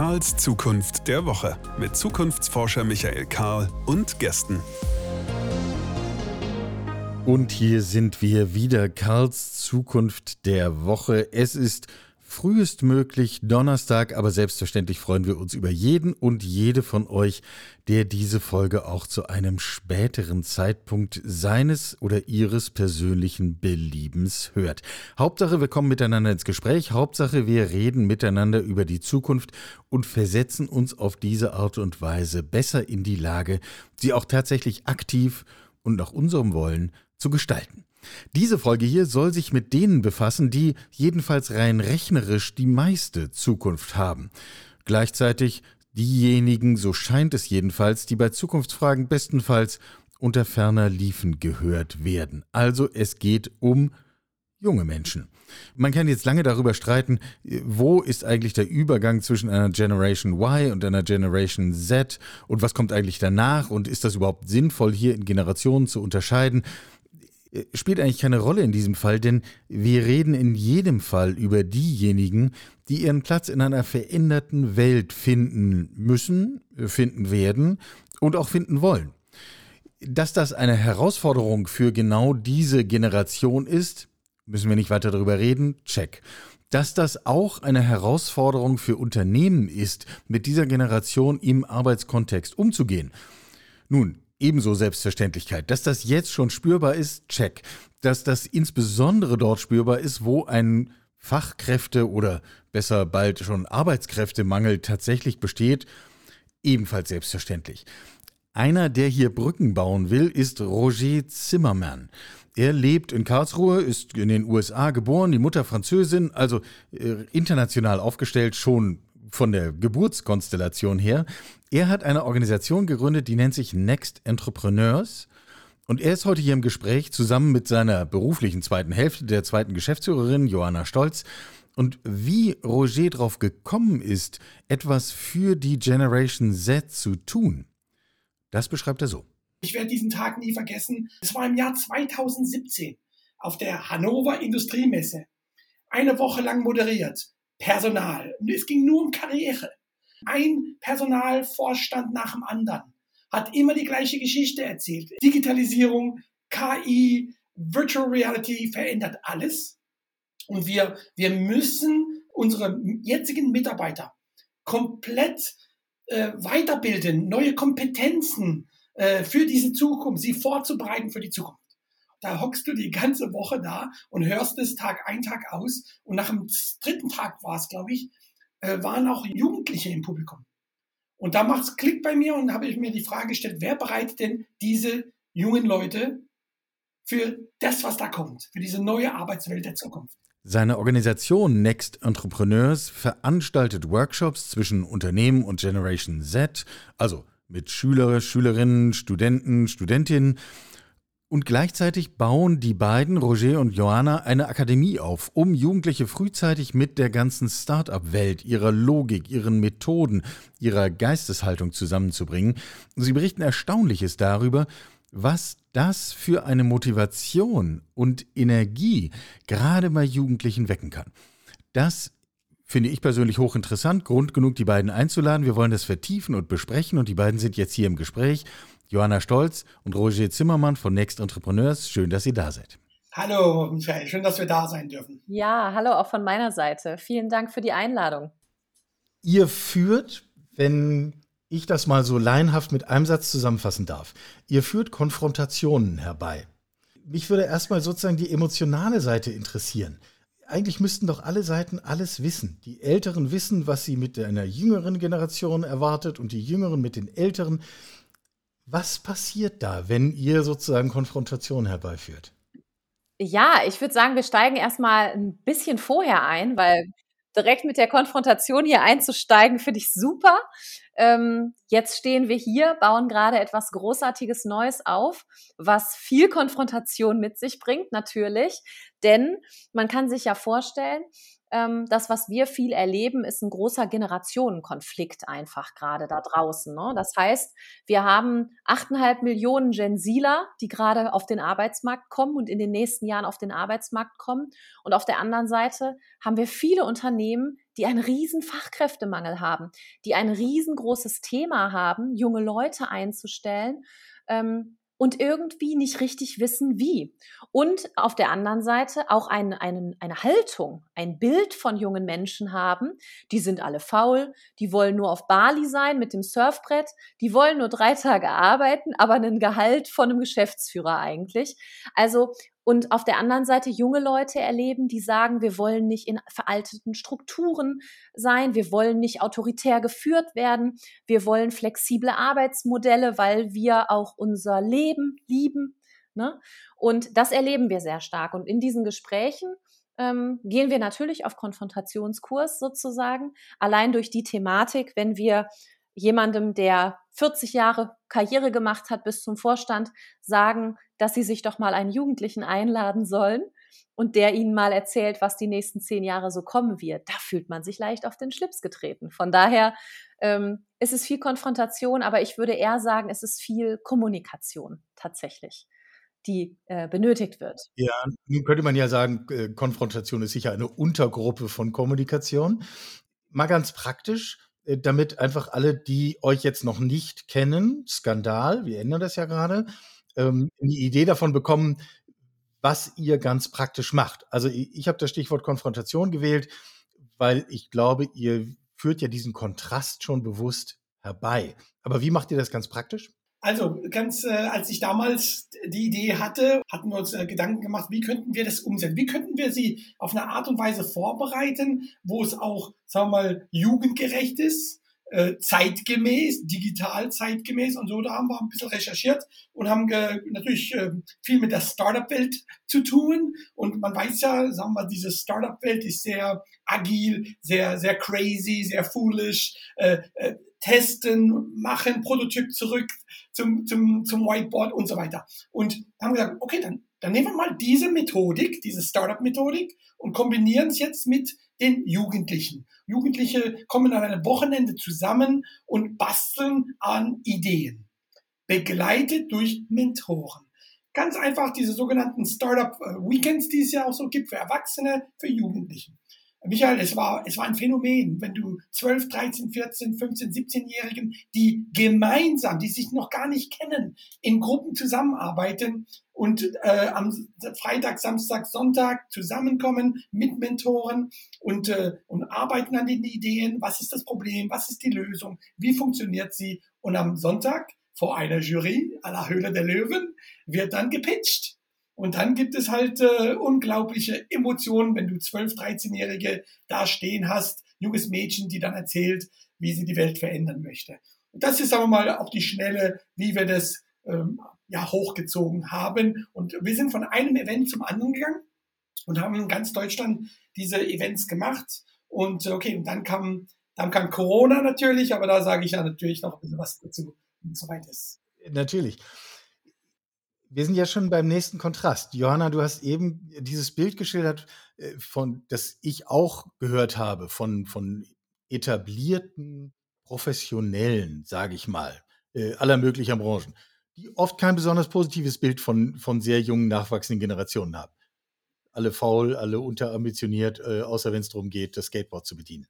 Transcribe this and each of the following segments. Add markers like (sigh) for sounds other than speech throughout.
Karls Zukunft der Woche mit Zukunftsforscher Michael Karl und Gästen. Und hier sind wir wieder, Karls Zukunft der Woche. Es ist frühestmöglich Donnerstag, aber selbstverständlich freuen wir uns über jeden und jede von euch, der diese Folge auch zu einem späteren Zeitpunkt seines oder ihres persönlichen Beliebens hört. Hauptsache, wir kommen miteinander ins Gespräch, Hauptsache, wir reden miteinander über die Zukunft und versetzen uns auf diese Art und Weise besser in die Lage, sie auch tatsächlich aktiv und nach unserem Wollen zu gestalten. Diese Folge hier soll sich mit denen befassen, die jedenfalls rein rechnerisch die meiste Zukunft haben. Gleichzeitig diejenigen, so scheint es jedenfalls, die bei Zukunftsfragen bestenfalls unter ferner Liefen gehört werden. Also es geht um junge Menschen. Man kann jetzt lange darüber streiten, wo ist eigentlich der Übergang zwischen einer Generation Y und einer Generation Z und was kommt eigentlich danach und ist das überhaupt sinnvoll, hier in Generationen zu unterscheiden. Äh, spielt eigentlich keine Rolle in diesem Fall, denn wir reden in jedem Fall über diejenigen, die ihren Platz in einer veränderten Welt finden müssen, äh, finden werden und auch finden wollen. Dass das eine Herausforderung für genau diese Generation ist, müssen wir nicht weiter darüber reden, check. Dass das auch eine Herausforderung für Unternehmen ist, mit dieser Generation im Arbeitskontext umzugehen. Nun, ebenso Selbstverständlichkeit. Dass das jetzt schon spürbar ist, check. Dass das insbesondere dort spürbar ist, wo ein Fachkräfte- oder besser bald schon Arbeitskräftemangel tatsächlich besteht, ebenfalls selbstverständlich. Einer, der hier Brücken bauen will, ist Roger Zimmermann. Er lebt in Karlsruhe, ist in den USA geboren, die Mutter Französin, also äh, international aufgestellt, schon von der Geburtskonstellation her. Er hat eine Organisation gegründet, die nennt sich Next Entrepreneurs. Und er ist heute hier im Gespräch zusammen mit seiner beruflichen zweiten Hälfte, der zweiten Geschäftsführerin Johanna Stolz. Und wie Roger darauf gekommen ist, etwas für die Generation Z zu tun, das beschreibt er so. Ich werde diesen Tag nie vergessen. Es war im Jahr 2017 auf der Hannover Industriemesse. Eine Woche lang moderiert. Personal. Es ging nur um Karriere. Ein Personalvorstand nach dem anderen hat immer die gleiche Geschichte erzählt. Digitalisierung, KI, Virtual Reality verändert alles. Und wir, wir müssen unsere jetzigen Mitarbeiter komplett äh, weiterbilden, neue Kompetenzen äh, für diese Zukunft, sie vorzubereiten für die Zukunft. Da hockst du die ganze Woche da und hörst es Tag ein, Tag aus. Und nach dem dritten Tag war es, glaube ich, äh, waren auch Jugendliche im Publikum. Und da macht es Klick bei mir und habe ich mir die Frage gestellt, wer bereitet denn diese jungen Leute für das, was da kommt, für diese neue Arbeitswelt der Zukunft? Seine Organisation Next Entrepreneurs veranstaltet Workshops zwischen Unternehmen und Generation Z, also mit Schüler, Schülerinnen, Studenten, Studentinnen und gleichzeitig bauen die beiden, Roger und Joanna, eine Akademie auf, um Jugendliche frühzeitig mit der ganzen Start-up-Welt, ihrer Logik, ihren Methoden, ihrer Geisteshaltung zusammenzubringen. Sie berichten Erstaunliches darüber, was das für eine Motivation und Energie gerade bei Jugendlichen wecken kann. Das finde ich persönlich hochinteressant. Grund genug, die beiden einzuladen. Wir wollen das vertiefen und besprechen und die beiden sind jetzt hier im Gespräch. Johanna Stolz und Roger Zimmermann von Next Entrepreneurs. Schön, dass ihr da seid. Hallo, Michael. Schön, dass wir da sein dürfen. Ja, hallo auch von meiner Seite. Vielen Dank für die Einladung. Ihr führt, wenn ich das mal so laienhaft mit einem Satz zusammenfassen darf, ihr führt Konfrontationen herbei. Mich würde erstmal sozusagen die emotionale Seite interessieren. Eigentlich müssten doch alle Seiten alles wissen. Die Älteren wissen, was sie mit einer jüngeren Generation erwartet und die Jüngeren mit den Älteren. Was passiert da, wenn ihr sozusagen Konfrontation herbeiführt? Ja, ich würde sagen, wir steigen erstmal ein bisschen vorher ein, weil direkt mit der Konfrontation hier einzusteigen, finde ich super. Ähm, jetzt stehen wir hier, bauen gerade etwas Großartiges Neues auf, was viel Konfrontation mit sich bringt, natürlich. Denn man kann sich ja vorstellen, ähm, das, was wir viel erleben, ist ein großer Generationenkonflikt einfach gerade da draußen. Ne? Das heißt, wir haben achteinhalb Millionen Gen Zler, die gerade auf den Arbeitsmarkt kommen und in den nächsten Jahren auf den Arbeitsmarkt kommen. Und auf der anderen Seite haben wir viele Unternehmen, die einen riesen Fachkräftemangel haben, die ein riesengroßes Thema haben, junge Leute einzustellen. Ähm, und irgendwie nicht richtig wissen, wie. Und auf der anderen Seite auch ein, ein, eine Haltung, ein Bild von jungen Menschen haben, die sind alle faul, die wollen nur auf Bali sein mit dem Surfbrett, die wollen nur drei Tage arbeiten, aber einen Gehalt von einem Geschäftsführer eigentlich. Also und auf der anderen Seite junge Leute erleben, die sagen, wir wollen nicht in veralteten Strukturen sein, wir wollen nicht autoritär geführt werden, wir wollen flexible Arbeitsmodelle, weil wir auch unser Leben lieben. Ne? Und das erleben wir sehr stark. Und in diesen Gesprächen ähm, gehen wir natürlich auf Konfrontationskurs sozusagen, allein durch die Thematik, wenn wir jemandem, der 40 Jahre Karriere gemacht hat bis zum Vorstand, sagen, dass sie sich doch mal einen Jugendlichen einladen sollen und der ihnen mal erzählt, was die nächsten zehn Jahre so kommen wird. Da fühlt man sich leicht auf den Schlips getreten. Von daher ähm, ist es viel Konfrontation, aber ich würde eher sagen, es ist viel Kommunikation tatsächlich die äh, benötigt wird. Ja, nun könnte man ja sagen, äh, Konfrontation ist sicher eine Untergruppe von Kommunikation. Mal ganz praktisch, äh, damit einfach alle, die euch jetzt noch nicht kennen, Skandal, wir ändern das ja gerade, ähm, die Idee davon bekommen, was ihr ganz praktisch macht. Also ich, ich habe das Stichwort Konfrontation gewählt, weil ich glaube, ihr führt ja diesen Kontrast schon bewusst herbei. Aber wie macht ihr das ganz praktisch? Also ganz, äh, als ich damals die Idee hatte, hatten wir uns äh, Gedanken gemacht, wie könnten wir das umsetzen? Wie könnten wir sie auf eine Art und Weise vorbereiten, wo es auch, sagen wir mal, jugendgerecht ist, äh, zeitgemäß, digital zeitgemäß und so. Da haben wir ein bisschen recherchiert und haben natürlich äh, viel mit der Startup-Welt zu tun. Und man weiß ja, sagen wir, diese Startup-Welt ist sehr agil, sehr, sehr crazy, sehr foolish. Äh, äh, testen, machen, Prototyp zurück zum, zum, zum Whiteboard und so weiter. Und haben gesagt, okay, dann, dann nehmen wir mal diese Methodik, diese Startup-Methodik und kombinieren es jetzt mit den Jugendlichen. Jugendliche kommen an einem Wochenende zusammen und basteln an Ideen, begleitet durch Mentoren. Ganz einfach diese sogenannten Startup äh, Weekends, die es ja auch so gibt für Erwachsene, für Jugendliche. Michael, es war, es war ein Phänomen, wenn du 12, 13, 14, 15, 17-Jährigen, die gemeinsam, die sich noch gar nicht kennen, in Gruppen zusammenarbeiten und äh, am Freitag, Samstag, Sonntag zusammenkommen mit Mentoren und, äh, und arbeiten an den Ideen. Was ist das Problem? Was ist die Lösung? Wie funktioniert sie? Und am Sonntag vor einer Jury à la Höhle der Löwen wird dann gepitcht. Und dann gibt es halt äh, unglaubliche Emotionen, wenn du 12, 13-Jährige da stehen hast, junges Mädchen, die dann erzählt, wie sie die Welt verändern möchte. Und das ist, sagen wir mal, auf die Schnelle, wie wir das ähm, ja hochgezogen haben. Und wir sind von einem Event zum anderen gegangen und haben in ganz Deutschland diese Events gemacht. Und äh, okay, und dann kam, dann kam Corona natürlich, aber da sage ich ja natürlich noch ein bisschen was dazu, wenn es soweit ist. Natürlich. Wir sind ja schon beim nächsten Kontrast. Johanna, du hast eben dieses Bild geschildert, äh, von, das ich auch gehört habe, von, von etablierten Professionellen, sage ich mal, äh, aller möglicher Branchen, die oft kein besonders positives Bild von, von sehr jungen, nachwachsenden Generationen haben. Alle faul, alle unterambitioniert, äh, außer wenn es darum geht, das Skateboard zu bedienen.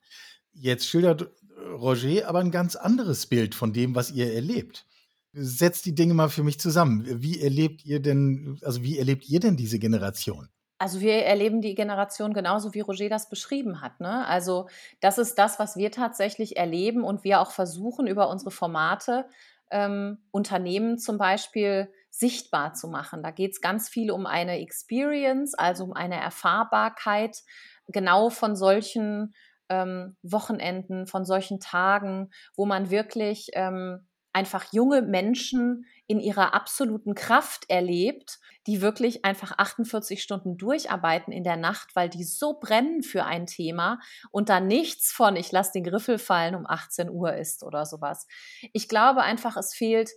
Jetzt schildert Roger aber ein ganz anderes Bild von dem, was ihr erlebt setzt die Dinge mal für mich zusammen. Wie erlebt ihr denn, also wie erlebt ihr denn diese Generation? Also wir erleben die Generation genauso, wie Roger das beschrieben hat. Ne? Also das ist das, was wir tatsächlich erleben und wir auch versuchen über unsere Formate ähm, Unternehmen zum Beispiel sichtbar zu machen. Da geht es ganz viel um eine Experience, also um eine Erfahrbarkeit genau von solchen ähm, Wochenenden, von solchen Tagen, wo man wirklich ähm, einfach junge Menschen in ihrer absoluten Kraft erlebt, die wirklich einfach 48 Stunden durcharbeiten in der Nacht, weil die so brennen für ein Thema und da nichts von, ich lasse den Griffel fallen, um 18 Uhr ist oder sowas. Ich glaube einfach, es fehlt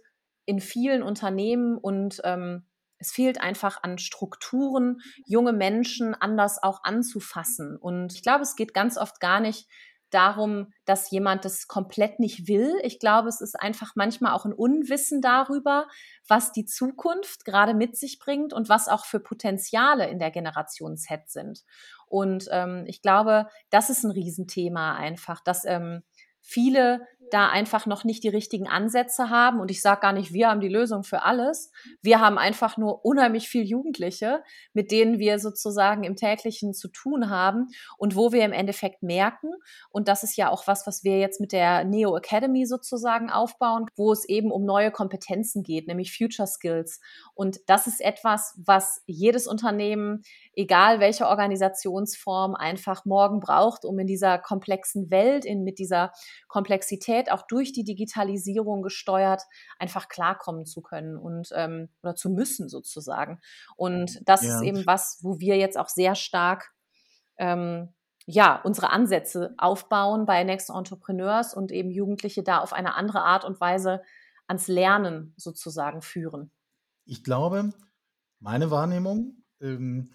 in vielen Unternehmen und ähm, Es fehlt einfach an Strukturen, junge Menschen anders auch anzufassen. Und ich glaube, es geht ganz oft gar nicht darum, dass jemand das komplett nicht will. Ich glaube, es ist einfach manchmal auch ein Unwissen darüber, was die Zukunft gerade mit sich bringt und was auch für Potenziale in der Generation Z sind. Und ähm, ich glaube, das ist ein Riesenthema einfach, dass ähm, viele da einfach noch nicht die richtigen Ansätze haben. Und ich sage gar nicht, wir haben die Lösung für alles. Wir haben einfach nur unheimlich viel Jugendliche, mit denen wir sozusagen im täglichen zu tun haben und wo wir im Endeffekt merken, und das ist ja auch was, was wir jetzt mit der Neo Academy sozusagen aufbauen, wo es eben um neue Kompetenzen geht, nämlich Future Skills. Und das ist etwas, was jedes Unternehmen, egal welche Organisationsform, einfach morgen braucht, um in dieser komplexen Welt, in, mit dieser Komplexität Mobilität auch durch die Digitalisierung gesteuert einfach klarkommen zu können und ähm, oder zu müssen sozusagen. Und das ja. ist eben was, wo wir jetzt auch sehr stark ähm, ja, unsere Ansätze aufbauen bei Next Entrepreneurs und eben Jugendliche da auf eine andere Art und Weise ans Lernen sozusagen führen. Ich glaube, meine Wahrnehmung, ähm,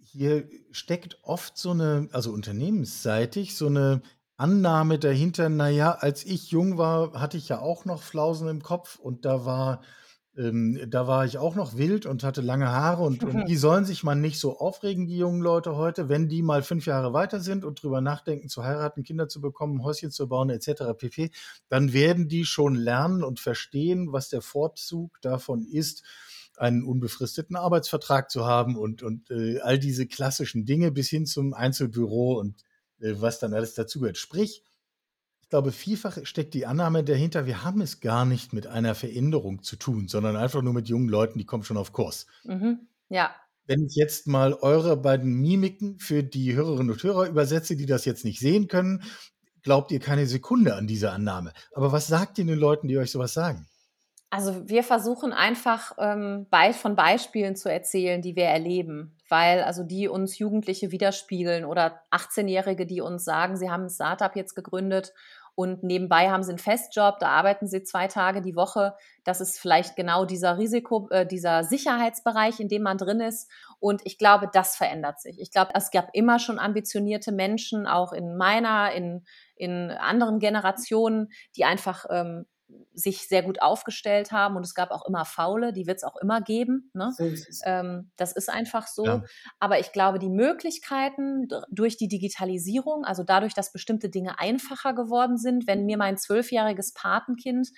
hier steckt oft so eine, also unternehmensseitig, so eine Annahme dahinter, naja, als ich jung war, hatte ich ja auch noch Flausen im Kopf und da war, ähm, da war ich auch noch wild und hatte lange Haare und, und (laughs) die sollen sich mal nicht so aufregen, die jungen Leute heute, wenn die mal fünf Jahre weiter sind und drüber nachdenken, zu heiraten, Kinder zu bekommen, Häuschen zu bauen, etc. pp., dann werden die schon lernen und verstehen, was der Vorzug davon ist, einen unbefristeten Arbeitsvertrag zu haben und, und äh, all diese klassischen Dinge bis hin zum Einzelbüro und was dann alles dazugehört. Sprich, ich glaube, vielfach steckt die Annahme dahinter, wir haben es gar nicht mit einer Veränderung zu tun, sondern einfach nur mit jungen Leuten, die kommen schon auf Kurs. Mhm. Ja. Wenn ich jetzt mal eure beiden Mimiken für die Hörerinnen und Hörer übersetze, die das jetzt nicht sehen können, glaubt ihr keine Sekunde an diese Annahme. Aber was sagt ihr den Leuten, die euch sowas sagen? Also wir versuchen einfach ähm, von Beispielen zu erzählen, die wir erleben, weil also die uns Jugendliche widerspiegeln oder 18-Jährige, die uns sagen, sie haben ein Startup jetzt gegründet und nebenbei haben sie einen Festjob, da arbeiten sie zwei Tage die Woche. Das ist vielleicht genau dieser Risiko, äh, dieser Sicherheitsbereich, in dem man drin ist. Und ich glaube, das verändert sich. Ich glaube, es gab immer schon ambitionierte Menschen, auch in meiner, in, in anderen Generationen, die einfach ähm, sich sehr gut aufgestellt haben und es gab auch immer Faule, die wird es auch immer geben. Ne? So ist ähm, das ist einfach so. Ja. Aber ich glaube, die Möglichkeiten durch die Digitalisierung, also dadurch, dass bestimmte Dinge einfacher geworden sind, wenn mir mein zwölfjähriges Patenkind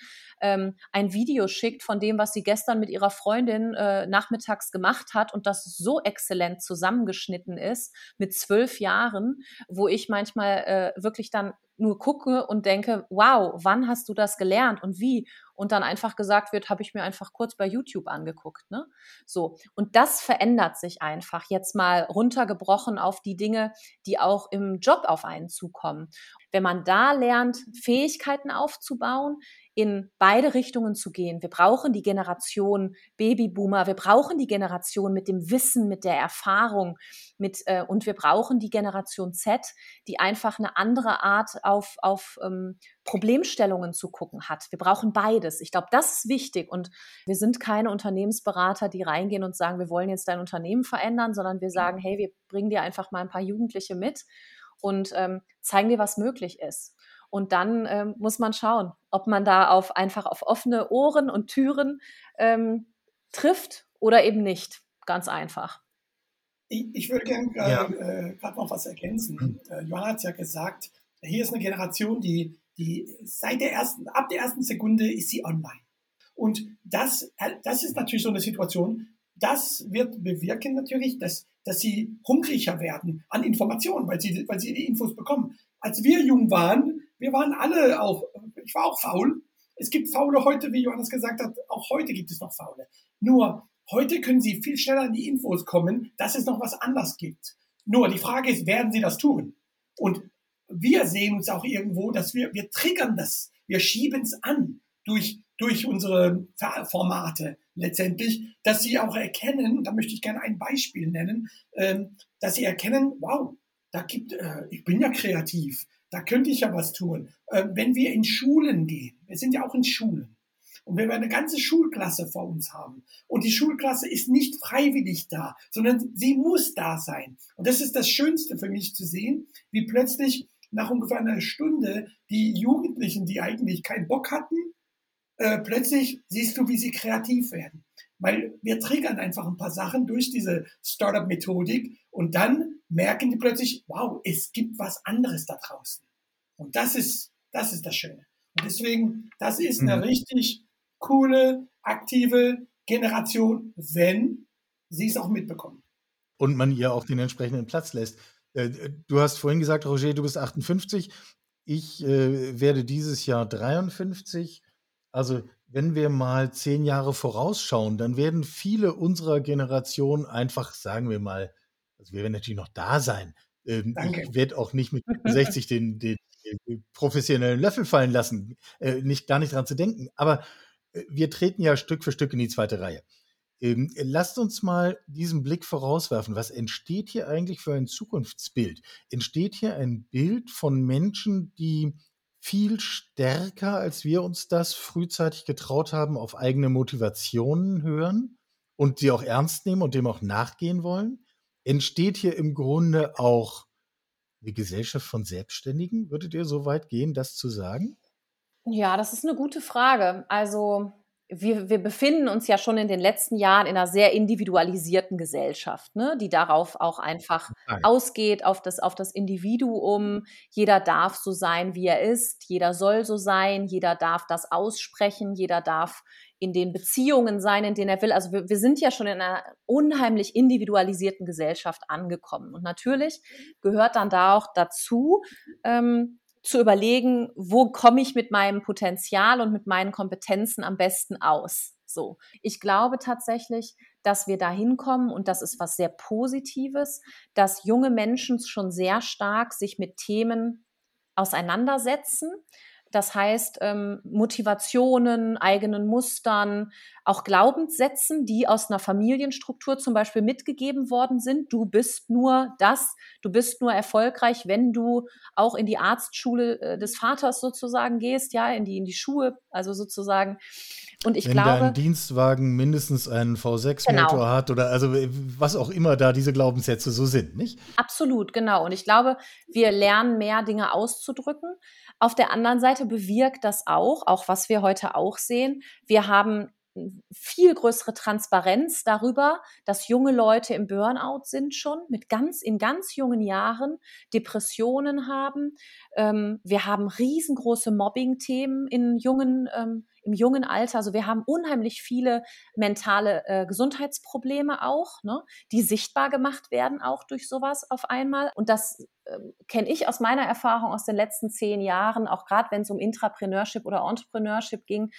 ähm, ein Video schickt von dem, was sie gestern mit ihrer Freundin äh, nachmittags gemacht hat und das so exzellent zusammengeschnitten ist mit zwölf Jahren, wo ich manchmal äh, wirklich dann nur gucke und denke, wow, wann hast du das gelernt und wie? Und dann einfach gesagt wird, habe ich mir einfach kurz bei YouTube angeguckt. Ne? So. Und das verändert sich einfach jetzt mal runtergebrochen auf die Dinge, die auch im Job auf einen zukommen. Wenn man da lernt, Fähigkeiten aufzubauen, in beide Richtungen zu gehen. Wir brauchen die Generation Babyboomer, wir brauchen die Generation mit dem Wissen, mit der Erfahrung, mit äh, und wir brauchen die Generation Z, die einfach eine andere Art auf, auf ähm, Problemstellungen zu gucken hat. Wir brauchen beides. Ich glaube, das ist wichtig. Und wir sind keine Unternehmensberater, die reingehen und sagen, wir wollen jetzt dein Unternehmen verändern, sondern wir sagen, hey, wir bringen dir einfach mal ein paar Jugendliche mit und ähm, zeigen dir, was möglich ist. Und dann ähm, muss man schauen, ob man da auf einfach auf offene Ohren und Türen ähm, trifft oder eben nicht. Ganz einfach. Ich, ich würde gerne äh, ja. äh, gerade noch was ergänzen. Mhm. Äh, Johanna hat ja gesagt, hier ist eine Generation, die, die seit der ersten, ab der ersten Sekunde ist sie online. Und das, äh, das ist natürlich so eine Situation, das wird bewirken natürlich, dass, dass sie hungriger werden an Informationen, weil sie, weil sie die Infos bekommen. Als wir jung waren, wir waren alle auch, ich war auch faul. Es gibt Faule heute, wie Johannes gesagt hat, auch heute gibt es noch Faule. Nur heute können sie viel schneller an die Infos kommen, dass es noch was anders gibt. Nur die Frage ist, werden sie das tun? Und wir sehen uns auch irgendwo, dass wir, wir triggern das, wir schieben es an durch, durch unsere Formate letztendlich, dass sie auch erkennen, da möchte ich gerne ein Beispiel nennen, ähm, dass sie erkennen, wow, da gibt, äh, ich bin ja kreativ, da könnte ich ja was tun. Äh, wenn wir in Schulen gehen, wir sind ja auch in Schulen, und wenn wir eine ganze Schulklasse vor uns haben und die Schulklasse ist nicht freiwillig da, sondern sie muss da sein. Und das ist das Schönste für mich zu sehen, wie plötzlich nach ungefähr einer Stunde die Jugendlichen, die eigentlich keinen Bock hatten, äh, plötzlich siehst du, wie sie kreativ werden. Weil wir triggern einfach ein paar Sachen durch diese Startup-Methodik und dann merken die plötzlich, wow, es gibt was anderes da draußen. Und das ist, das ist das Schöne. Und deswegen, das ist eine mhm. richtig coole, aktive Generation, wenn sie es auch mitbekommen. Und man ihr auch den entsprechenden Platz lässt. Äh, du hast vorhin gesagt, Roger, du bist 58. Ich äh, werde dieses Jahr 53. Also wenn wir mal zehn Jahre vorausschauen, dann werden viele unserer Generation einfach, sagen wir mal, also wir werden natürlich noch da sein. Ähm, ich werde auch nicht mit (laughs) 60 den, den, den, professionellen Löffel fallen lassen, äh, nicht, gar nicht dran zu denken. Aber äh, wir treten ja Stück für Stück in die zweite Reihe. Ähm, lasst uns mal diesen Blick vorauswerfen. Was entsteht hier eigentlich für ein Zukunftsbild? Entsteht hier ein Bild von Menschen, die viel stärker, als wir uns das frühzeitig getraut haben, auf eigene Motivationen hören und die auch ernst nehmen und dem auch nachgehen wollen? Entsteht hier im Grunde auch die Gesellschaft von Selbstständigen? Würdet ihr so weit gehen, das zu sagen? Ja, das ist eine gute Frage. Also wir, wir befinden uns ja schon in den letzten Jahren in einer sehr individualisierten Gesellschaft, ne, die darauf auch einfach Nein. ausgeht, auf das, auf das Individuum. Jeder darf so sein, wie er ist, jeder soll so sein, jeder darf das aussprechen, jeder darf in den Beziehungen sein, in denen er will. Also wir, wir sind ja schon in einer unheimlich individualisierten Gesellschaft angekommen. Und natürlich gehört dann da auch dazu, ähm, zu überlegen, wo komme ich mit meinem Potenzial und mit meinen Kompetenzen am besten aus. So, ich glaube tatsächlich, dass wir da hinkommen und das ist was sehr Positives, dass junge Menschen schon sehr stark sich mit Themen auseinandersetzen, das heißt, ähm, Motivationen, eigenen Mustern, auch Glaubenssätzen, die aus einer Familienstruktur zum Beispiel mitgegeben worden sind. Du bist nur das, du bist nur erfolgreich, wenn du auch in die Arztschule äh, des Vaters sozusagen gehst, ja, in die, in die Schuhe, also sozusagen. Und ich wenn glaube. dein Dienstwagen mindestens einen V6-Motor genau. hat oder also was auch immer da diese Glaubenssätze so sind, nicht? Absolut, genau. Und ich glaube, wir lernen mehr Dinge auszudrücken. Auf der anderen Seite bewirkt das auch, auch was wir heute auch sehen. Wir haben viel größere Transparenz darüber, dass junge Leute im Burnout sind schon, mit ganz, in ganz jungen Jahren Depressionen haben. Ähm, wir haben riesengroße Mobbing-Themen in jungen, ähm, im jungen Alter. Also wir haben unheimlich viele mentale äh, Gesundheitsprobleme auch, ne, die sichtbar gemacht werden auch durch sowas auf einmal. Und das äh, kenne ich aus meiner Erfahrung aus den letzten zehn Jahren, auch gerade wenn es um Intrapreneurship oder Entrepreneurship ging,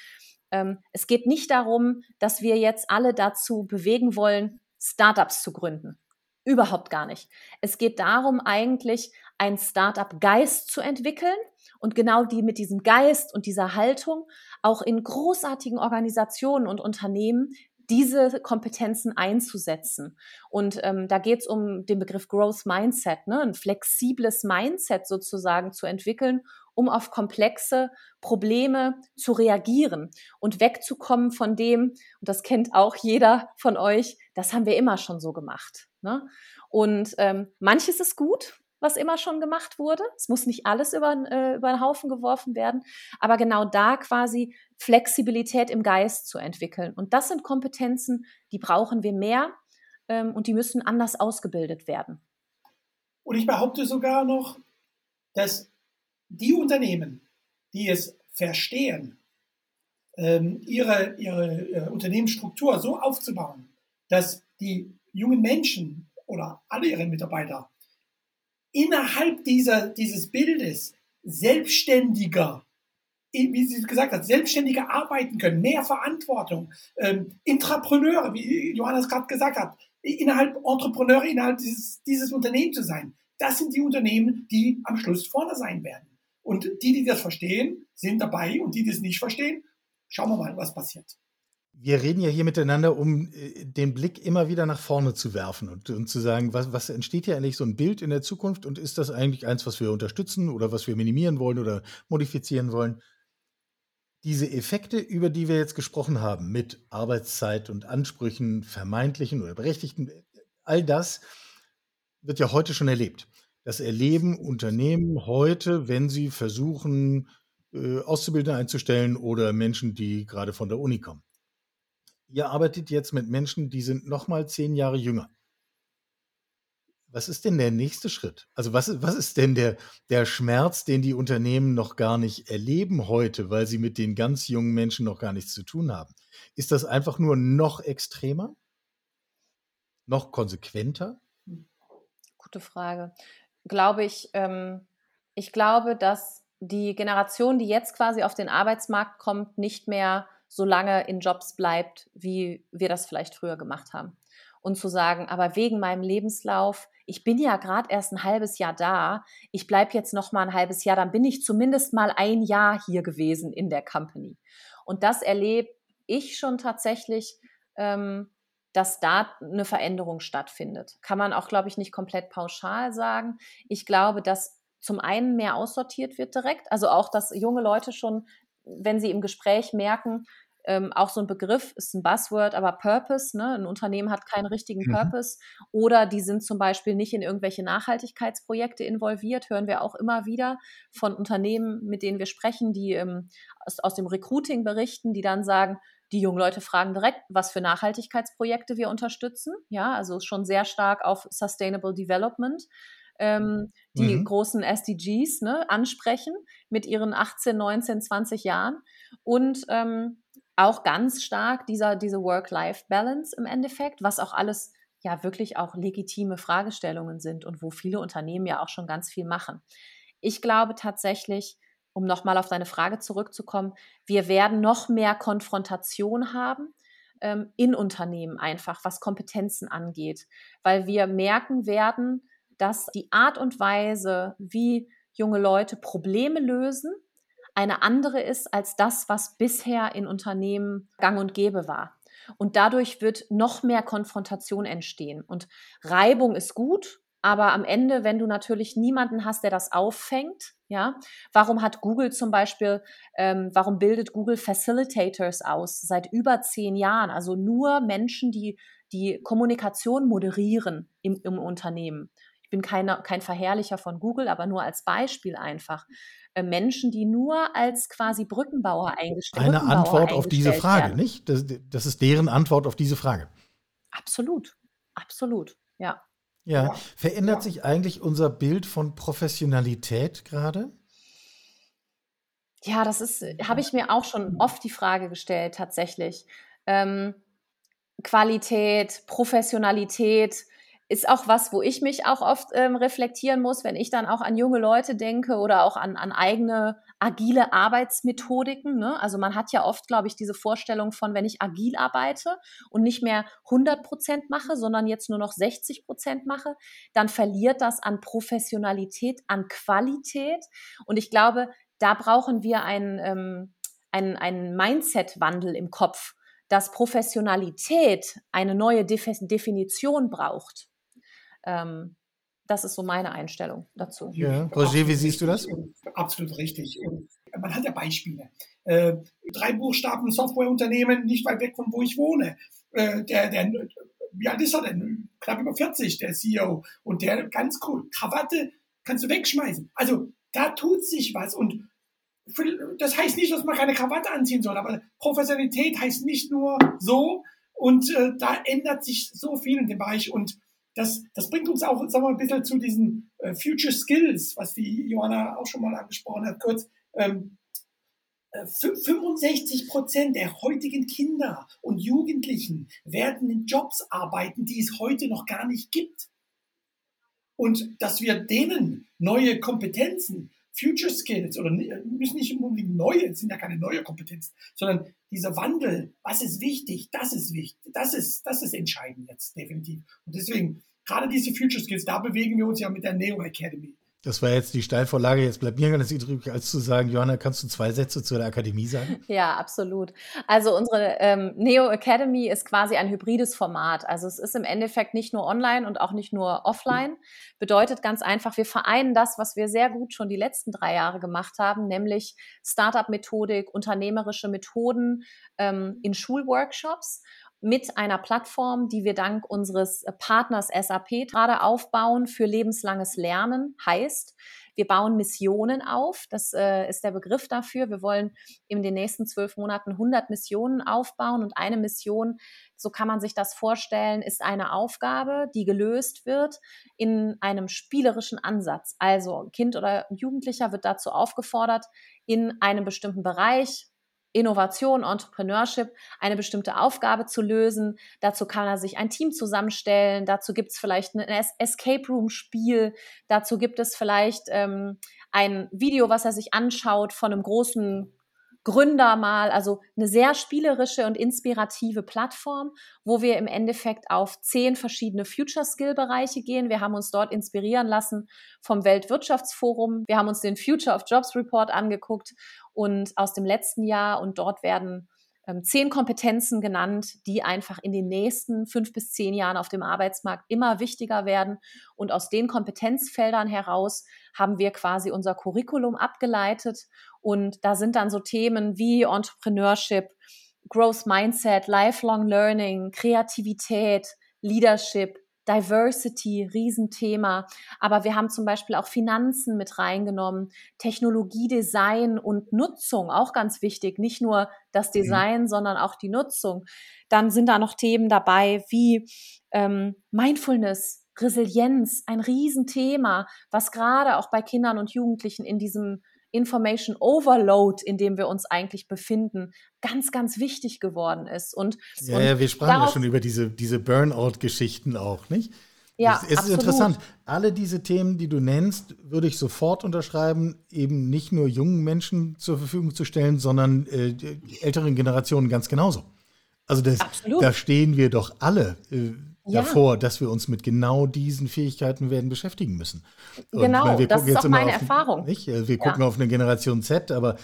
ähm, es geht nicht darum, dass wir jetzt alle dazu bewegen wollen, Startups zu gründen. Überhaupt gar nicht. Es geht darum, eigentlich einen Startup-Geist zu entwickeln und genau die mit diesem Geist und dieser Haltung auch in großartigen Organisationen und Unternehmen diese Kompetenzen einzusetzen. Und ähm, da geht es um den Begriff Growth Mindset, ne? ein flexibles Mindset sozusagen zu entwickeln, um auf komplexe Probleme zu reagieren und wegzukommen von dem, und das kennt auch jeder von euch, das haben wir immer schon so gemacht. Ne? Und ähm, manches ist gut, was immer schon gemacht wurde. Es muss nicht alles über, äh, über den Haufen geworfen werden, aber genau da quasi Flexibilität im Geist zu entwickeln. Und das sind Kompetenzen, die brauchen wir mehr ähm, und die müssen anders ausgebildet werden. Und ich behaupte sogar noch, dass die Unternehmen, die es verstehen, ähm, ihre, ihre, ihre Unternehmensstruktur so aufzubauen, dass die jungen Menschen oder alle ihre Mitarbeiter innerhalb dieser, dieses Bildes selbstständiger, wie sie gesagt hat, selbstständiger arbeiten können, mehr Verantwortung, ähm, Intrapreneure, wie Johannes gerade gesagt hat, innerhalb Entrepreneure, innerhalb dieses, dieses Unternehmens zu sein. Das sind die Unternehmen, die am Schluss vorne sein werden. Und die, die das verstehen, sind dabei und die, die das nicht verstehen, schauen wir mal, was passiert. Wir reden ja hier miteinander, um äh, den Blick immer wieder nach vorne zu werfen und, und zu sagen, was, was entsteht hier eigentlich so ein Bild in der Zukunft und ist das eigentlich eins, was wir unterstützen oder was wir minimieren wollen oder modifizieren wollen? diese Effekte, über die wir jetzt gesprochen haben, mit Arbeitszeit und Ansprüchen, vermeintlichen oder berechtigten, all das wird ja heute schon erlebt. Das erleben Unternehmen heute, wenn sie versuchen, äh, Auszubildende einzustellen oder Menschen, die gerade von der Uni kommen. Ihr arbeitet jetzt mit Menschen, die sind noch mal zehn Jahre jünger. Was ist denn der nächste Schritt? Also was, ist- was ist denn der, der Schmerz, den die Unternehmen noch gar nicht erleben heute, weil sie mit den ganz jungen Menschen noch gar nichts zu tun haben? Ist das einfach nur noch extremer? Noch konsequenter? Gute Frage. Glaube ich, ähm, ich glaube, dass die Generation, die jetzt quasi auf den Arbeitsmarkt kommt, nicht mehr so lange in Jobs bleibt, wie wir das vielleicht früher gemacht haben. Und zu sagen, aber wegen meinem Lebenslauf, ich bin ja gerade erst ein halbes Jahr da, ich bleibe jetzt noch mal ein halbes Jahr, dann bin ich zumindest mal ein Jahr hier gewesen in der Company. Und das erlebe ich schon tatsächlich, ähm, dass da eine Veränderung stattfindet. Kann man auch, glaube ich, nicht komplett pauschal sagen. Ich glaube, dass zum einen mehr aussortiert wird direkt, also auch, dass junge Leute schon, wenn sie im Gespräch merken, ähm, auch so ein Begriff ist ein Buzzword, aber Purpose, ne? ein Unternehmen hat keinen richtigen Mhm. Purpose oder die sind zum Beispiel nicht in irgendwelche Nachhaltigkeitsprojekte involviert, hören wir auch immer wieder von Unternehmen, mit denen wir sprechen, die ähm, aus, aus dem Recruiting berichten, die dann sagen, die jungen Leute fragen direkt, was für Nachhaltigkeitsprojekte wir unterstützen. Ja, also schon sehr stark auf Sustainable Development. Ähm, die Mhm. großen SDGs ne, ansprechen mit ihren 18, 19, 20 Jahren und ähm, auch ganz stark dieser, diese Work-Life-Balance im Endeffekt, was auch alles ja wirklich auch legitime Fragestellungen sind und wo viele Unternehmen ja auch schon ganz viel machen. Ich glaube tatsächlich, um nochmal auf deine Frage zurückzukommen, wir werden noch mehr Konfrontation haben ähm, in Unternehmen einfach, was Kompetenzen angeht, weil wir merken werden, dass die Art und Weise, wie junge Leute Probleme lösen, eine andere ist als das, was bisher in Unternehmen gang und gäbe war. Und dadurch wird noch mehr Konfrontation entstehen. Und Reibung ist gut, aber am Ende, wenn du natürlich niemanden hast, der das auffängt, ja, warum hat Google zum Beispiel, ähm, warum bildet Google Facilitators aus seit über zehn Jahren? Also nur Menschen, die die Kommunikation moderieren im, im Unternehmen. Ich bin keine, kein Verherrlicher von Google, aber nur als Beispiel einfach. Äh, Menschen, die nur als quasi Brückenbauer eingestellt Eine Brückenbauer Antwort auf diese Frage, werden. nicht? Das, das ist deren Antwort auf diese Frage. Absolut, absolut, ja. Ja. Ja. Verändert Ja. sich eigentlich unser Bild von Professionalität gerade? Ja, das ist, habe ich mir auch schon oft die Frage gestellt, tatsächlich. Ähm, Qualität, Professionalität ist auch was, wo ich mich auch oft ähm, reflektieren muss, wenn ich dann auch an junge Leute denke oder auch an, an eigene agile Arbeitsmethodiken. Ne? Also man hat ja oft, glaube ich, diese Vorstellung von, wenn ich agil arbeite und nicht mehr 100 Prozent mache, sondern jetzt nur noch 60 Prozent mache, dann verliert das an Professionalität, an Qualität. Und ich glaube, da brauchen wir einen, ähm, einen, einen Mindset-Wandel im Kopf, dass Professionalität eine neue Defi Definition braucht. Ähm, das ist so meine Einstellung dazu. Ja. Roger, wie siehst du das? Absolut richtig. Und man hat ja Beispiele. Äh, drei Buchstaben Softwareunternehmen, nicht weit weg von wo ich wohne. Äh, der, der, wie alt ist er denn? Knapp über 40, der CEO. Und der, ganz cool, Krawatte kannst du wegschmeißen. Also da tut sich was. Und für- das heißt nicht, dass man keine Krawatte anziehen soll, aber Professionalität heißt nicht nur so. Und äh, da ändert sich so viel in dem Bereich. Und das, das bringt uns auch, sagen wir ein bisschen zu diesen äh, Future Skills, was die Johanna auch schon mal angesprochen hat, kurz. Ähm, äh, fü- 65 Prozent der heutigen Kinder und Jugendlichen werden in Jobs arbeiten, die es heute noch gar nicht gibt. Und dass wir denen neue Kompetenzen, Future Skills oder müssen nicht unbedingt neue, es sind ja keine neue Kompetenzen, sondern dieser Wandel, was ist wichtig, das ist wichtig, das ist, das ist entscheidend jetzt definitiv. Und deswegen, gerade diese Future Skills, da bewegen wir uns ja mit der Neo Academy. Das war jetzt die Steilvorlage. Jetzt bleibt mir ganz übrig, als zu sagen, Johanna, kannst du zwei Sätze zu der Akademie sagen? Ja, absolut. Also unsere ähm, Neo Academy ist quasi ein hybrides Format. Also es ist im Endeffekt nicht nur online und auch nicht nur offline. Bedeutet ganz einfach, wir vereinen das, was wir sehr gut schon die letzten drei Jahre gemacht haben, nämlich Startup-Methodik, unternehmerische Methoden ähm, in Schulworkshops mit einer Plattform, die wir dank unseres Partners SAP gerade aufbauen für lebenslanges Lernen. Heißt, wir bauen Missionen auf. Das äh, ist der Begriff dafür. Wir wollen in den nächsten zwölf Monaten 100 Missionen aufbauen und eine Mission, so kann man sich das vorstellen, ist eine Aufgabe, die gelöst wird in einem spielerischen Ansatz. Also Kind oder Jugendlicher wird dazu aufgefordert, in einem bestimmten Bereich, Innovation, Entrepreneurship, eine bestimmte Aufgabe zu lösen. Dazu kann er sich ein Team zusammenstellen. Dazu gibt es vielleicht ein Escape Room Spiel. Dazu gibt es vielleicht ähm, ein Video, was er sich anschaut von einem großen Gründer mal, also eine sehr spielerische und inspirative Plattform, wo wir im Endeffekt auf zehn verschiedene Future Skill Bereiche gehen. Wir haben uns dort inspirieren lassen vom Weltwirtschaftsforum. Wir haben uns den Future of Jobs Report angeguckt und aus dem letzten Jahr und dort werden zehn Kompetenzen genannt, die einfach in den nächsten fünf bis zehn Jahren auf dem Arbeitsmarkt immer wichtiger werden. Und aus den Kompetenzfeldern heraus haben wir quasi unser Curriculum abgeleitet. Und da sind dann so Themen wie Entrepreneurship, Growth Mindset, Lifelong Learning, Kreativität, Leadership, Diversity, Riesenthema. Aber wir haben zum Beispiel auch Finanzen mit reingenommen, Technologie, Design und Nutzung, auch ganz wichtig. Nicht nur das mhm. Design, mhm. sondern auch die Nutzung. Dann sind da noch Themen dabei wie ähm, Mindfulness, Resilienz, ein Riesenthema, was gerade auch bei Kindern und Jugendlichen in diesem Information Overload, in dem wir uns eigentlich befinden, ganz, ganz wichtig geworden ist. Und, ja, und ja, wir sprachen ja schon über diese, diese Burnout-Geschichten auch, nicht? Ja, es ist absolut. interessant. Alle diese Themen, die du nennst, würde ich sofort unterschreiben, eben nicht nur jungen Menschen zur Verfügung zu stellen, sondern äh, älteren Generationen ganz genauso. Also das, da stehen wir doch alle äh, ja. davor, dass wir uns mit genau diesen Fähigkeiten werden beschäftigen müssen. Und genau, meine, das ist auch meine auf, Erfahrung. Nicht? Wir gucken ja. auf eine Generation Z, aber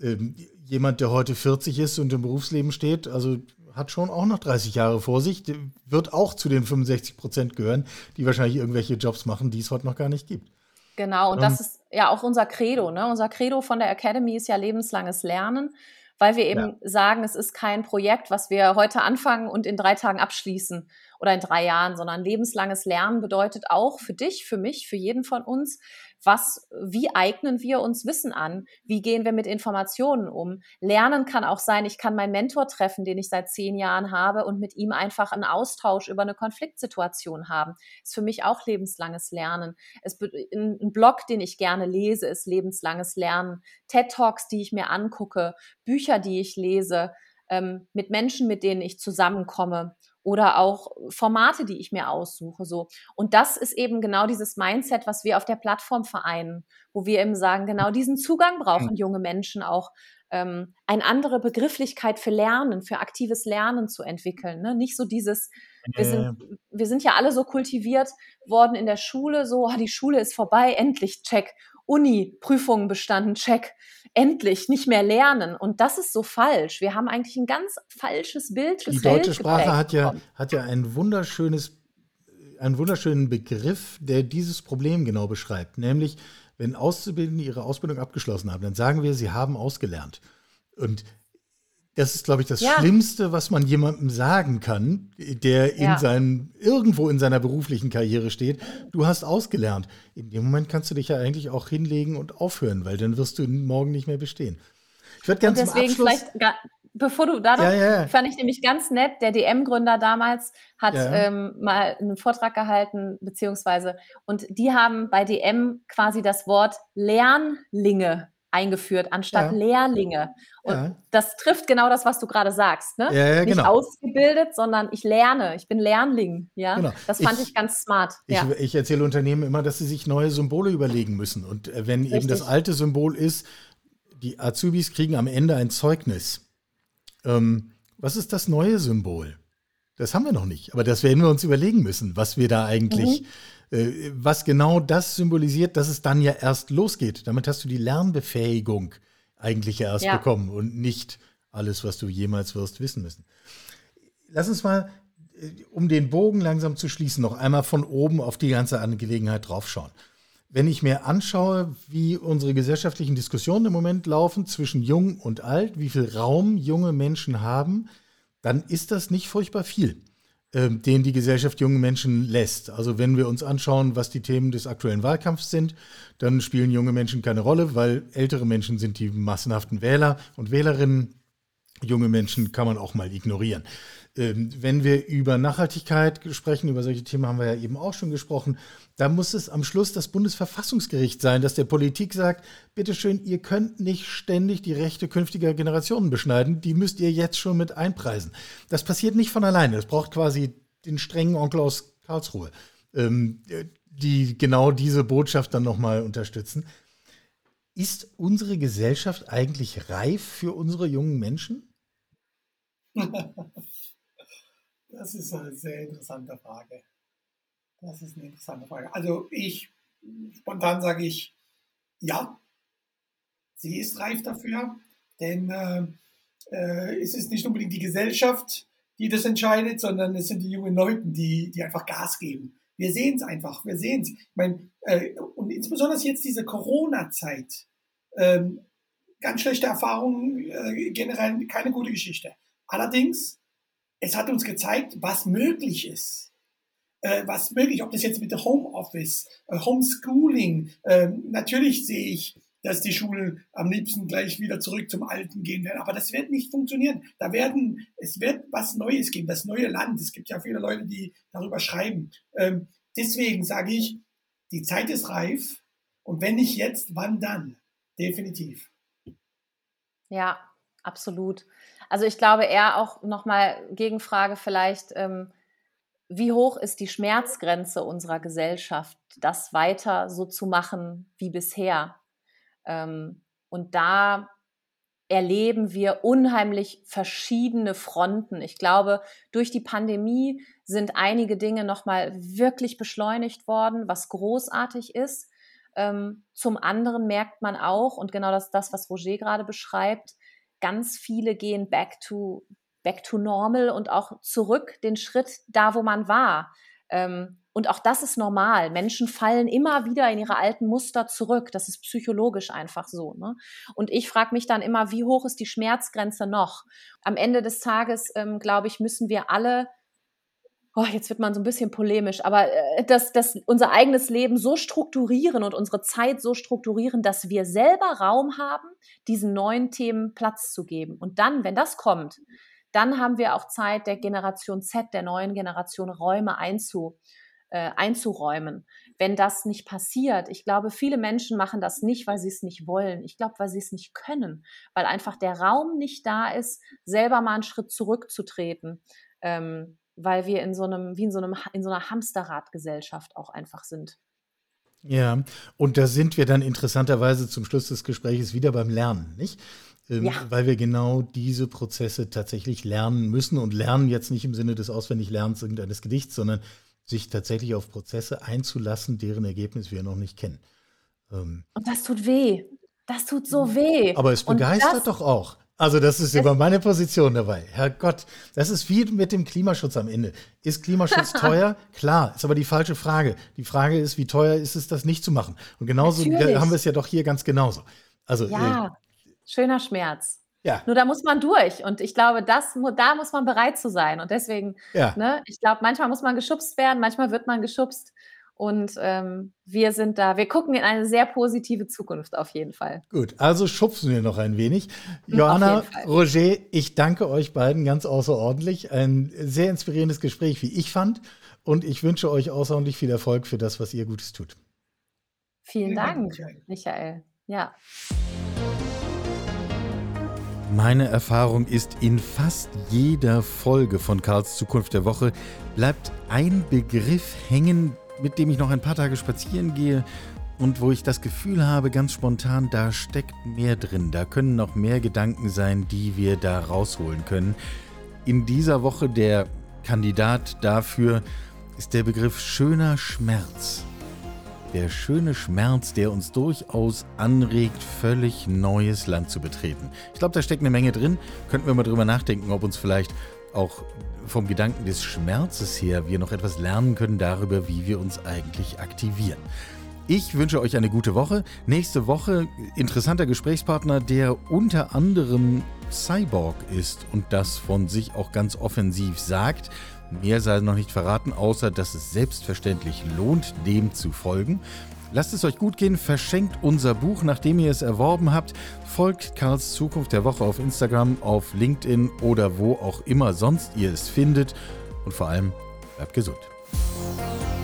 ähm, jemand, der heute 40 ist und im Berufsleben steht, also hat schon auch noch 30 Jahre vor sich, wird auch zu den 65 Prozent gehören, die wahrscheinlich irgendwelche Jobs machen, die es heute noch gar nicht gibt. Genau, und um, das ist ja auch unser Credo. Ne? Unser Credo von der Academy ist ja lebenslanges Lernen weil wir eben ja. sagen, es ist kein Projekt, was wir heute anfangen und in drei Tagen abschließen oder in drei Jahren, sondern lebenslanges Lernen bedeutet auch für dich, für mich, für jeden von uns, was, wie eignen wir uns Wissen an? Wie gehen wir mit Informationen um? Lernen kann auch sein, ich kann meinen Mentor treffen, den ich seit zehn Jahren habe und mit ihm einfach einen Austausch über eine Konfliktsituation haben. Ist für mich auch lebenslanges Lernen. Es, ein Blog, den ich gerne lese, ist lebenslanges Lernen. TED Talks, die ich mir angucke, Bücher, die ich lese, ähm, mit Menschen, mit denen ich zusammenkomme oder auch Formate, die ich mir aussuche, so. Und das ist eben genau dieses Mindset, was wir auf der Plattform vereinen, wo wir eben sagen, genau diesen Zugang brauchen mhm. junge Menschen auch, ähm, eine andere Begrifflichkeit für Lernen, für aktives Lernen zu entwickeln. Ne? Nicht so dieses, wir sind, wir sind ja alle so kultiviert worden in der Schule, so, oh, die Schule ist vorbei, endlich, check. Uni, Prüfungen bestanden, check. Endlich, nicht mehr lernen. Und das ist so falsch. Wir haben eigentlich ein ganz falsches Bild Die deutsche Sprache hat ja, hat ja ein wunderschönes, einen wunderschönen Begriff, der dieses Problem genau beschreibt. Nämlich, wenn Auszubildende ihre Ausbildung abgeschlossen haben, dann sagen wir, sie haben ausgelernt. Und das ist, glaube ich, das ja. Schlimmste, was man jemandem sagen kann, der in ja. seinem, irgendwo in seiner beruflichen Karriere steht. Du hast ausgelernt. In dem Moment kannst du dich ja eigentlich auch hinlegen und aufhören, weil dann wirst du morgen nicht mehr bestehen. Ich würde gerne zum Abschluss vielleicht, bevor du da noch, ja, ja. fand ich nämlich ganz nett, der DM-Gründer damals hat ähm, mal einen Vortrag gehalten, beziehungsweise, und die haben bei DM quasi das Wort Lernlinge eingeführt, anstatt ja. Lehrlinge. Und ja. das trifft genau das, was du gerade sagst. Ne? Ja, Nicht genau. ausgebildet, sondern ich lerne, ich bin Lernling. Ja? Genau. Das fand ich, ich ganz smart. Ich, ich, erzähle Unternehmen immer, dass sie sich neue Symbole überlegen müssen. Und äh, wenn Richtig. eben das alte Symbol ist, die Azubis kriegen am Ende ein Zeugnis. Ähm, was ist das neue Symbol? Das haben wir noch nicht. Aber das werden wir uns überlegen müssen, was wir da eigentlich, mhm. Äh, was genau das symbolisiert, dass es dann ja erst losgeht. Damit hast du die Lernbefähigung eigentlich erst ja. bekommen und nicht alles, was du jemals wirst wissen müssen. Lass uns mal, äh, um den Bogen langsam zu schließen, noch einmal von oben auf die ganze Angelegenheit draufschauen. Wenn ich mir anschaue, wie unsere gesellschaftlichen Diskussionen im Moment laufen zwischen jung und alt, wie viel Raum junge Menschen haben, dann ist das nicht furchtbar viel, äh, den die Gesellschaft junge Menschen lässt. Also wenn wir uns anschauen, was die Themen des aktuellen Wahlkampfs sind, dann spielen junge Menschen keine Rolle, weil ältere Menschen sind die massenhaften Wähler und Wählerinnen. Junge Menschen kann man auch mal ignorieren. Ähm, wenn wir über Nachhaltigkeit sprechen, über solche Themen haben wir ja eben auch schon gesprochen, da muss es am Schluss das Bundesverfassungsgericht sein, das der Politik sagt, bitteschön, ihr könnt nicht ständig die Rechte künftiger Generationen beschneiden, die müsst ihr jetzt schon mit einpreisen. Das passiert nicht von alleine, es braucht quasi den strengen Onkel aus Karlsruhe, ähm, die genau diese Botschaft dann nochmal unterstützen. Ist unsere Gesellschaft eigentlich reif für unsere jungen Menschen? (laughs) Das ist eine sehr interessante Frage. Das ist eine interessante Frage. Also ich, spontan sage ich, ja, sie ist reif dafür, denn äh, äh, es ist nicht unbedingt die Gesellschaft, die das entscheidet, sondern es sind die jungen Leute, die, die einfach Gas geben. Wir sehen es einfach, wir sehen es. Ich meine, äh, und insbesondere jetzt diese Corona-Zeit, ähm, ganz schlechte Erfahrungen, äh, generell keine gute Geschichte. Allerdings es hat uns gezeigt, was möglich ist. Äh, was möglich, ob das jetzt mit Homeoffice, äh, Homeschooling, äh, natürlich sehe ich, dass die Schulen am liebsten gleich wieder zurück zum Alten gehen werden. Aber das wird nicht funktionieren. Da werden, es wird was Neues geben, das neue Land. Es gibt ja viele Leute, die darüber schreiben. Ähm, deswegen sage ich, die Zeit ist reif. Und wenn nicht jetzt, wann dann? Definitiv. Ja, absolut. Also ich glaube eher auch nochmal Gegenfrage vielleicht, ähm, wie hoch ist die Schmerzgrenze unserer Gesellschaft, das weiter so zu machen wie bisher? Ähm, und da erleben wir unheimlich verschiedene Fronten. Ich glaube, durch die Pandemie sind einige Dinge nochmal wirklich beschleunigt worden, was großartig ist. Ähm, zum anderen merkt man auch, und genau das, das was Roger gerade beschreibt, ganz viele gehen back to, back to normal und auch zurück den Schritt da, wo man war. Ähm, und auch das ist normal. Menschen fallen immer wieder in ihre alten Muster zurück. Das ist psychologisch einfach so. Ne? Und ich frage mich dann immer, wie hoch ist die Schmerzgrenze noch? Am Ende des Tages, ähm, glaube ich, müssen wir alle oh, jetzt wird man so ein bisschen polemisch, aber äh, dass, dass unser eigenes Leben so strukturieren und unsere Zeit so strukturieren, dass wir selber Raum haben, diesen neuen Themen Platz zu geben. Und dann, wenn das kommt, dann haben wir auch Zeit, der Generation Z, der neuen Generation Räume einzu, äh, einzuräumen. Wenn das nicht passiert, ich glaube, viele Menschen machen das nicht, weil sie es nicht wollen. Ich glaube, weil sie es nicht können, weil einfach der Raum nicht da ist, selber mal einen Schritt zurückzutreten. Ähm, weil wir in so einem, wie in so einem, in so einer Hamsterradgesellschaft auch einfach sind. Ja, und da sind wir dann interessanterweise zum Schluss des Gesprächs wieder beim Lernen, nicht? Ähm, ja. Weil wir genau diese Prozesse tatsächlich lernen müssen und lernen jetzt nicht im Sinne des Auswendiglernens irgendeines Gedichts, sondern sich tatsächlich auf Prozesse einzulassen, deren Ergebnis wir noch nicht kennen. Ähm, und das tut weh. Das tut so weh. Aber es begeistert doch auch. Also das ist über meine Position dabei. Herrgott, das ist wie mit dem Klimaschutz am Ende. Ist Klimaschutz (laughs) teuer? Klar, ist aber die falsche Frage. Die Frage ist, wie teuer ist es, das nicht zu machen? Und genauso Natürlich. haben wir es ja doch hier ganz genauso. Also, ja, äh, schöner Schmerz. Ja. Nur da muss man durch. Und ich glaube, das, da muss man bereit zu sein. Und deswegen, ja. ne, ich glaube, manchmal muss man geschubst werden, manchmal wird man geschubst. Und ähm, wir sind da, wir gucken in eine sehr positive Zukunft auf jeden Fall. Gut, also schubsen wir noch ein wenig. Mhm, Johanna, Roger, ich danke euch beiden ganz außerordentlich. Ein sehr inspirierendes Gespräch, wie ich fand. Und ich wünsche euch außerordentlich viel Erfolg für das, was ihr Gutes tut. Vielen Dank, Michael. Ja. Meine Erfahrung ist, in fast jeder Folge von Karls Zukunft der Woche bleibt ein Begriff hängen, mit dem ich noch ein paar Tage spazieren gehe und wo ich das Gefühl habe, ganz spontan, da steckt mehr drin. Da können noch mehr Gedanken sein, die wir da rausholen können. In dieser Woche der Kandidat dafür ist der Begriff schöner Schmerz. Der schöne Schmerz, der uns durchaus anregt, völlig neues Land zu betreten. Ich glaube, da steckt eine Menge drin. Könnten wir mal drüber nachdenken, ob uns vielleicht auch vom Gedanken des Schmerzes her wir noch etwas lernen können darüber, wie wir uns eigentlich aktivieren. Ich wünsche euch eine gute Woche. Nächste Woche interessanter Gesprächspartner, der unter anderem Cyborg ist und das von sich auch ganz offensiv sagt. Mehr sei noch nicht verraten, außer dass es selbstverständlich lohnt, dem zu folgen. Lasst es euch gut gehen, verschenkt unser Buch, nachdem ihr es erworben habt. Folgt Karls Zukunft der Woche auf Instagram, auf LinkedIn oder wo auch immer sonst ihr es findet. Und vor allem bleibt gesund.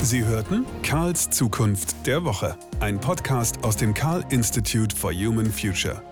Sie hörten Karls Zukunft der Woche, ein Podcast aus dem Karl Institute for Human Future.